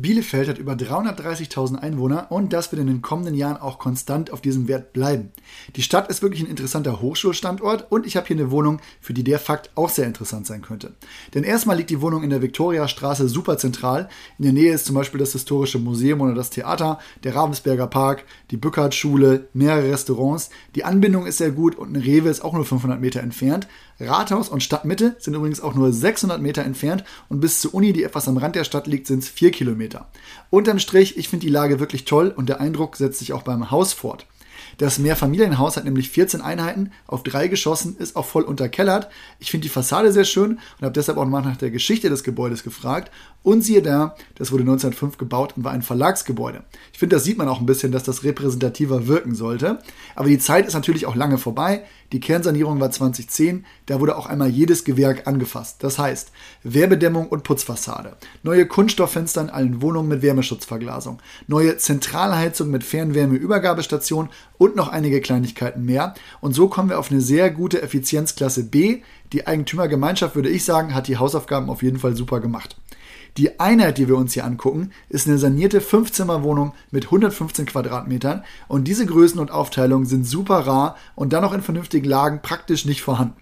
Bielefeld hat über 330.000 Einwohner und das wird in den kommenden Jahren auch konstant auf diesem Wert bleiben. Die Stadt ist wirklich ein interessanter Hochschulstandort und ich habe hier eine Wohnung, für die der Fakt auch sehr interessant sein könnte. Denn erstmal liegt die Wohnung in der Viktoriastraße super zentral. In der Nähe ist zum Beispiel das Historische Museum oder das Theater, der Ravensberger Park, die Bückert-Schule, mehrere Restaurants. Die Anbindung ist sehr gut und ein Rewe ist auch nur 500 Meter entfernt. Rathaus und Stadtmitte sind übrigens auch nur 600 Meter entfernt und bis zur Uni, die etwas am Rand der Stadt liegt, sind es 4 Kilometer. Unterm Strich, ich finde die Lage wirklich toll und der Eindruck setzt sich auch beim Haus fort. Das Mehrfamilienhaus hat nämlich 14 Einheiten auf drei Geschossen, ist auch voll unterkellert. Ich finde die Fassade sehr schön und habe deshalb auch mal nach der Geschichte des Gebäudes gefragt. Und siehe da, das wurde 1905 gebaut und war ein Verlagsgebäude. Ich finde, das sieht man auch ein bisschen, dass das repräsentativer wirken sollte. Aber die Zeit ist natürlich auch lange vorbei. Die Kernsanierung war 2010, da wurde auch einmal jedes Gewerk angefasst. Das heißt, Werbedämmung und Putzfassade, neue Kunststofffenster in allen Wohnungen mit Wärmeschutzverglasung, neue Zentralheizung mit Fernwärmeübergabestation und noch einige Kleinigkeiten mehr. Und so kommen wir auf eine sehr gute Effizienzklasse B. Die Eigentümergemeinschaft, würde ich sagen, hat die Hausaufgaben auf jeden Fall super gemacht. Die Einheit, die wir uns hier angucken, ist eine sanierte Fünfzimmerwohnung mit 115 Quadratmetern und diese Größen und Aufteilungen sind super rar und dann noch in vernünftigen Lagen praktisch nicht vorhanden.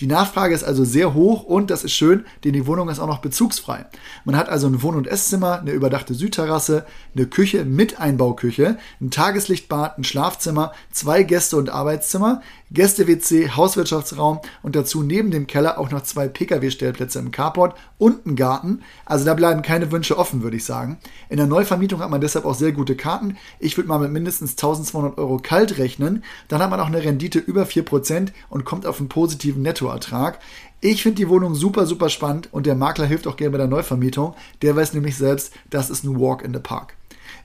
Die Nachfrage ist also sehr hoch und das ist schön, denn die Wohnung ist auch noch bezugsfrei. Man hat also ein Wohn- und Esszimmer, eine überdachte Südterrasse, eine Küche mit Einbauküche, ein Tageslichtbad, ein Schlafzimmer, zwei Gäste- und Arbeitszimmer, Gäste-WC, Hauswirtschaftsraum und dazu neben dem Keller auch noch zwei Pkw-Stellplätze im Carport und einen Garten. Also da bleiben keine Wünsche offen, würde ich sagen. In der Neuvermietung hat man deshalb auch sehr gute Karten. Ich würde mal mit mindestens 1200 Euro kalt rechnen. Dann hat man auch eine Rendite über 4% und kommt auf einen positiven Nettoertrag. Ich finde die Wohnung super, super spannend und der Makler hilft auch gerne bei der Neuvermietung. Der weiß nämlich selbst, das ist ein Walk in the Park.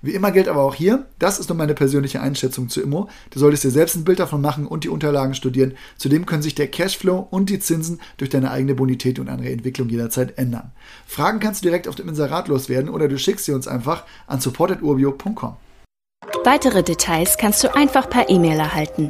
Wie immer gilt aber auch hier, das ist nur meine persönliche Einschätzung zu Immo. Du solltest dir selbst ein Bild davon machen und die Unterlagen studieren. Zudem können sich der Cashflow und die Zinsen durch deine eigene Bonität und andere Entwicklung jederzeit ändern. Fragen kannst du direkt auf dem Inserat loswerden oder du schickst sie uns einfach an support.urbio.com. Weitere Details kannst du einfach per E-Mail erhalten.